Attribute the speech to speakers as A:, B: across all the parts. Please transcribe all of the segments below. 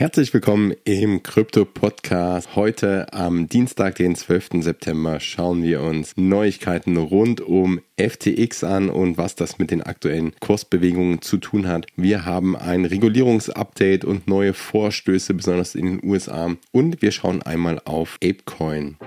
A: Herzlich willkommen im Krypto Podcast. Heute am Dienstag, den 12. September, schauen wir uns Neuigkeiten rund um FTX an und was das mit den aktuellen Kursbewegungen zu tun hat. Wir haben ein Regulierungsupdate und neue Vorstöße, besonders in den USA. Und wir schauen einmal auf ApeCoin.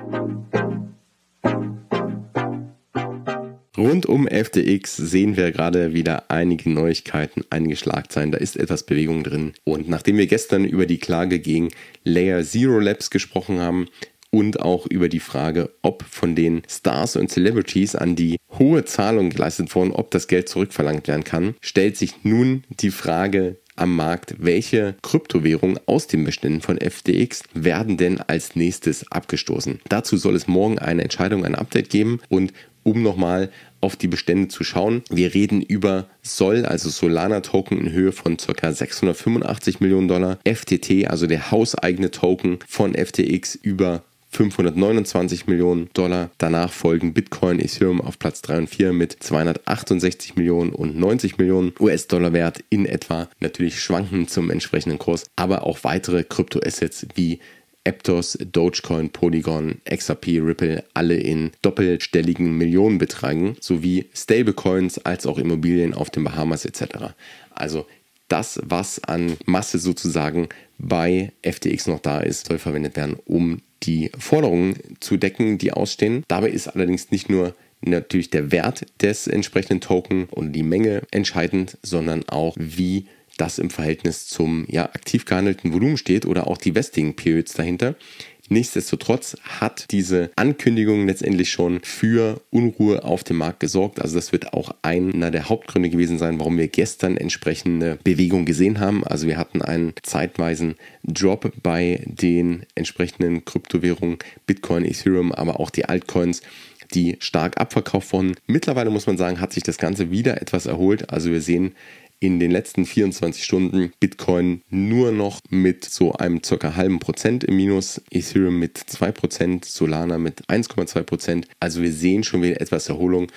A: Rund um FTX sehen wir gerade wieder einige Neuigkeiten, einige Schlagzeilen. Da ist etwas Bewegung drin. Und nachdem wir gestern über die Klage gegen Layer Zero Labs gesprochen haben, und auch über die Frage, ob von den Stars und Celebrities an die hohe Zahlung geleistet wurden, ob das Geld zurückverlangt werden kann, stellt sich nun die Frage am Markt, welche Kryptowährungen aus den Beständen von FTX werden denn als nächstes abgestoßen. Dazu soll es morgen eine Entscheidung, ein Update geben und um nochmal auf die Bestände zu schauen. Wir reden über Sol, also Solana-Token in Höhe von ca. 685 Millionen Dollar, FTT, also der hauseigene Token von FTX über 529 Millionen Dollar. Danach folgen Bitcoin, Ethereum auf Platz 3 und 4 mit 268 Millionen und 90 Millionen US-Dollar Wert in etwa. Natürlich schwanken zum entsprechenden Kurs, aber auch weitere Kryptoassets wie Aptos, Dogecoin, Polygon, XRP, Ripple alle in doppelstelligen Millionenbeträgen sowie Stablecoins als auch Immobilien auf den Bahamas etc. Also das, was an Masse sozusagen bei FTX noch da ist, soll verwendet werden, um die Forderungen zu decken, die ausstehen. Dabei ist allerdings nicht nur natürlich der Wert des entsprechenden Token und die Menge entscheidend, sondern auch wie das im Verhältnis zum ja, aktiv gehandelten Volumen steht oder auch die Vesting Periods dahinter. Nichtsdestotrotz hat diese Ankündigung letztendlich schon für Unruhe auf dem Markt gesorgt. Also das wird auch einer der Hauptgründe gewesen sein, warum wir gestern entsprechende Bewegung gesehen haben. Also wir hatten einen zeitweisen Drop bei den entsprechenden Kryptowährungen Bitcoin, Ethereum, aber auch die Altcoins die stark abverkauft wurden. Mittlerweile muss man sagen, hat sich das Ganze wieder etwas erholt. Also wir sehen in den letzten 24 Stunden Bitcoin nur noch mit so einem circa halben Prozent im Minus, Ethereum mit 2%, Solana mit 1,2%. Also wir sehen schon wieder etwas Erholung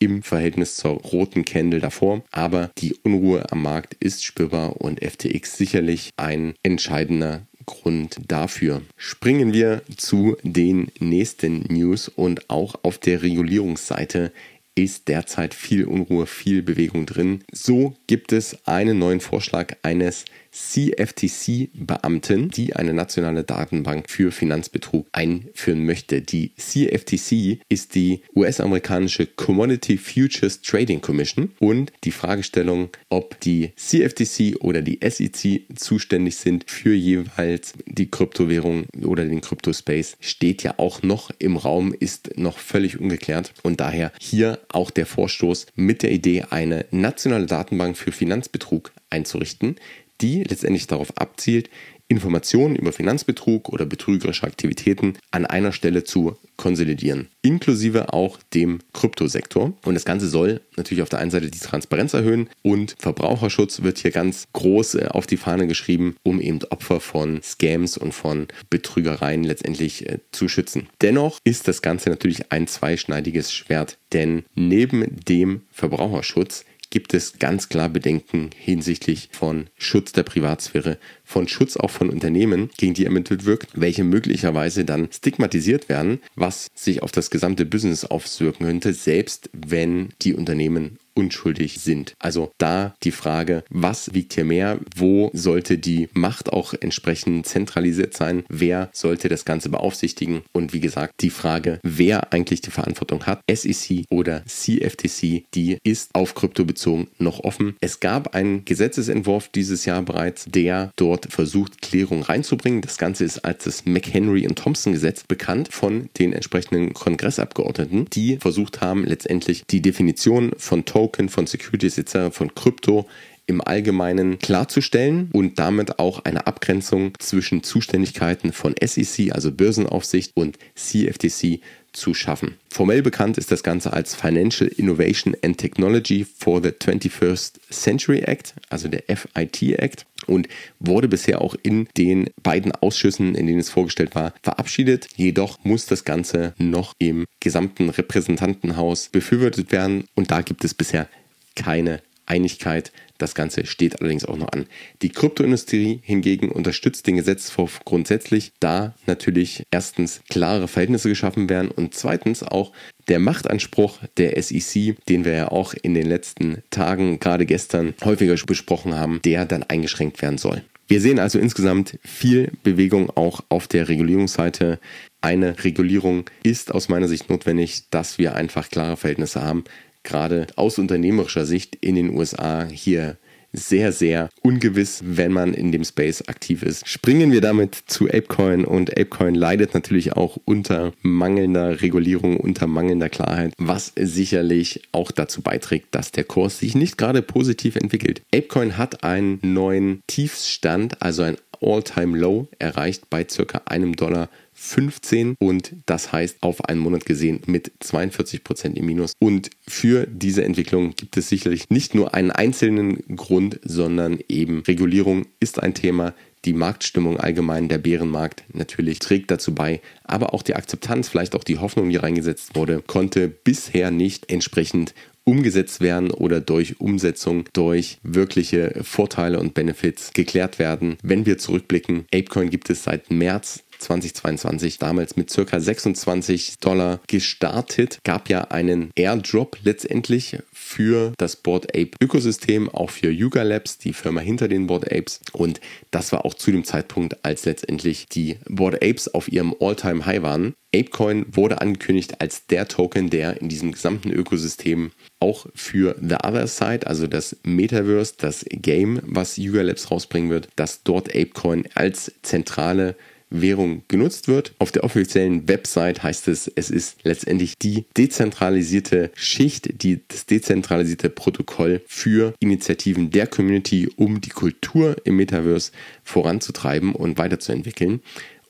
A: im Verhältnis zur roten Candle davor. Aber die Unruhe am Markt ist spürbar und FTX sicherlich ein entscheidender Grund dafür. Springen wir zu den nächsten News und auch auf der Regulierungsseite ist derzeit viel Unruhe, viel Bewegung drin. So gibt es einen neuen Vorschlag eines CFTC-Beamten, die eine nationale Datenbank für Finanzbetrug einführen möchte. Die CFTC ist die US-amerikanische Commodity Futures Trading Commission und die Fragestellung, ob die CFTC oder die SEC zuständig sind für jeweils die Kryptowährung oder den Kryptospace, steht ja auch noch im Raum, ist noch völlig ungeklärt und daher hier auch der Vorstoß mit der Idee, eine nationale Datenbank für Finanzbetrug einzurichten, die letztendlich darauf abzielt, Informationen über Finanzbetrug oder betrügerische Aktivitäten an einer Stelle zu konsolidieren, inklusive auch dem Kryptosektor. Und das Ganze soll natürlich auf der einen Seite die Transparenz erhöhen und Verbraucherschutz wird hier ganz groß äh, auf die Fahne geschrieben, um eben Opfer von Scams und von Betrügereien letztendlich äh, zu schützen. Dennoch ist das Ganze natürlich ein zweischneidiges Schwert, denn neben dem Verbraucherschutz gibt es ganz klar Bedenken hinsichtlich von Schutz der Privatsphäre, von Schutz auch von Unternehmen, gegen die ermittelt wird, welche möglicherweise dann stigmatisiert werden, was sich auf das gesamte Business auswirken könnte, selbst wenn die Unternehmen unschuldig sind. Also da die Frage, was wiegt hier mehr? Wo sollte die Macht auch entsprechend zentralisiert sein? Wer sollte das Ganze beaufsichtigen? Und wie gesagt, die Frage, wer eigentlich die Verantwortung hat, SEC oder CFTC, die ist auf Krypto bezogen noch offen. Es gab einen Gesetzesentwurf dieses Jahr bereits, der dort versucht, Klärung reinzubringen. Das Ganze ist als das McHenry und Thompson Gesetz bekannt von den entsprechenden Kongressabgeordneten, die versucht haben, letztendlich die Definition von Token, von Securities etc., von Krypto im Allgemeinen klarzustellen und damit auch eine Abgrenzung zwischen Zuständigkeiten von SEC, also Börsenaufsicht, und CFTC zu schaffen. Formell bekannt ist das Ganze als Financial Innovation and Technology for the 21st Century Act, also der FIT Act, und wurde bisher auch in den beiden Ausschüssen, in denen es vorgestellt war, verabschiedet. Jedoch muss das Ganze noch im gesamten Repräsentantenhaus befürwortet werden und da gibt es bisher keine Einigkeit. Das Ganze steht allerdings auch noch an. Die Kryptoindustrie hingegen unterstützt den Gesetzentwurf grundsätzlich, da natürlich erstens klare Verhältnisse geschaffen werden und zweitens auch der Machtanspruch der SEC, den wir ja auch in den letzten Tagen, gerade gestern, häufiger besprochen haben, der dann eingeschränkt werden soll. Wir sehen also insgesamt viel Bewegung auch auf der Regulierungsseite. Eine Regulierung ist aus meiner Sicht notwendig, dass wir einfach klare Verhältnisse haben, gerade aus unternehmerischer Sicht in den USA hier sehr, sehr ungewiss, wenn man in dem Space aktiv ist. Springen wir damit zu Apecoin und Apecoin leidet natürlich auch unter mangelnder Regulierung, unter mangelnder Klarheit, was sicherlich auch dazu beiträgt, dass der Kurs sich nicht gerade positiv entwickelt. Apecoin hat einen neuen Tiefstand, also ein All-Time-Low erreicht bei circa einem Dollar 15 und das heißt auf einen Monat gesehen mit 42 Prozent im Minus. Und für diese Entwicklung gibt es sicherlich nicht nur einen einzelnen Grund, sondern eben Regulierung ist ein Thema. Die Marktstimmung allgemein, der Bärenmarkt natürlich trägt dazu bei, aber auch die Akzeptanz, vielleicht auch die Hoffnung, die reingesetzt wurde, konnte bisher nicht entsprechend umgesetzt werden oder durch Umsetzung, durch wirkliche Vorteile und Benefits geklärt werden. Wenn wir zurückblicken, Apecoin gibt es seit März 2022 damals mit circa 26 Dollar gestartet. Gab ja einen Airdrop letztendlich für das Board Ape Ökosystem, auch für Yuga Labs, die Firma hinter den Board Apes. Und das war auch zu dem Zeitpunkt, als letztendlich die Board Apes auf ihrem All-Time High waren. Apecoin wurde angekündigt als der Token, der in diesem gesamten Ökosystem auch für The Other Side, also das Metaverse, das Game, was Yuga Labs rausbringen wird, dass dort Apecoin als zentrale Währung genutzt wird. Auf der offiziellen Website heißt es, es ist letztendlich die dezentralisierte Schicht, die, das dezentralisierte Protokoll für Initiativen der Community, um die Kultur im Metaverse voranzutreiben und weiterzuentwickeln.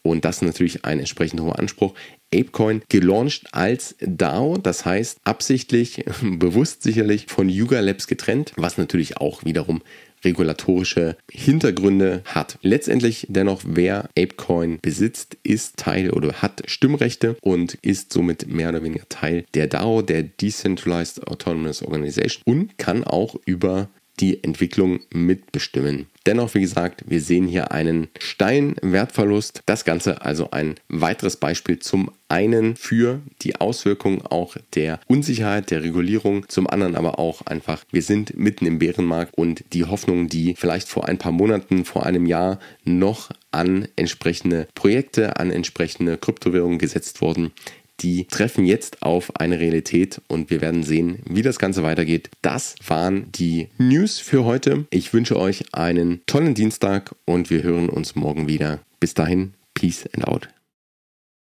A: Und das ist natürlich ein entsprechend hoher Anspruch. Apecoin gelauncht als DAO, das heißt absichtlich, bewusst sicherlich von Yuga Labs getrennt, was natürlich auch wiederum regulatorische Hintergründe hat. Letztendlich dennoch, wer Apecoin besitzt, ist Teil oder hat Stimmrechte und ist somit mehr oder weniger Teil der DAO, der Decentralized Autonomous Organization und kann auch über die Entwicklung mitbestimmen. Dennoch, wie gesagt, wir sehen hier einen steilen Wertverlust. Das Ganze also ein weiteres Beispiel zum einen für die Auswirkungen auch der Unsicherheit, der Regulierung, zum anderen aber auch einfach, wir sind mitten im Bärenmarkt und die Hoffnungen, die vielleicht vor ein paar Monaten, vor einem Jahr noch an entsprechende Projekte, an entsprechende Kryptowährungen gesetzt wurden, die treffen jetzt auf eine Realität und wir werden sehen, wie das Ganze weitergeht. Das waren die News für heute. Ich wünsche euch einen tollen Dienstag und wir hören uns morgen wieder. Bis dahin, Peace and out.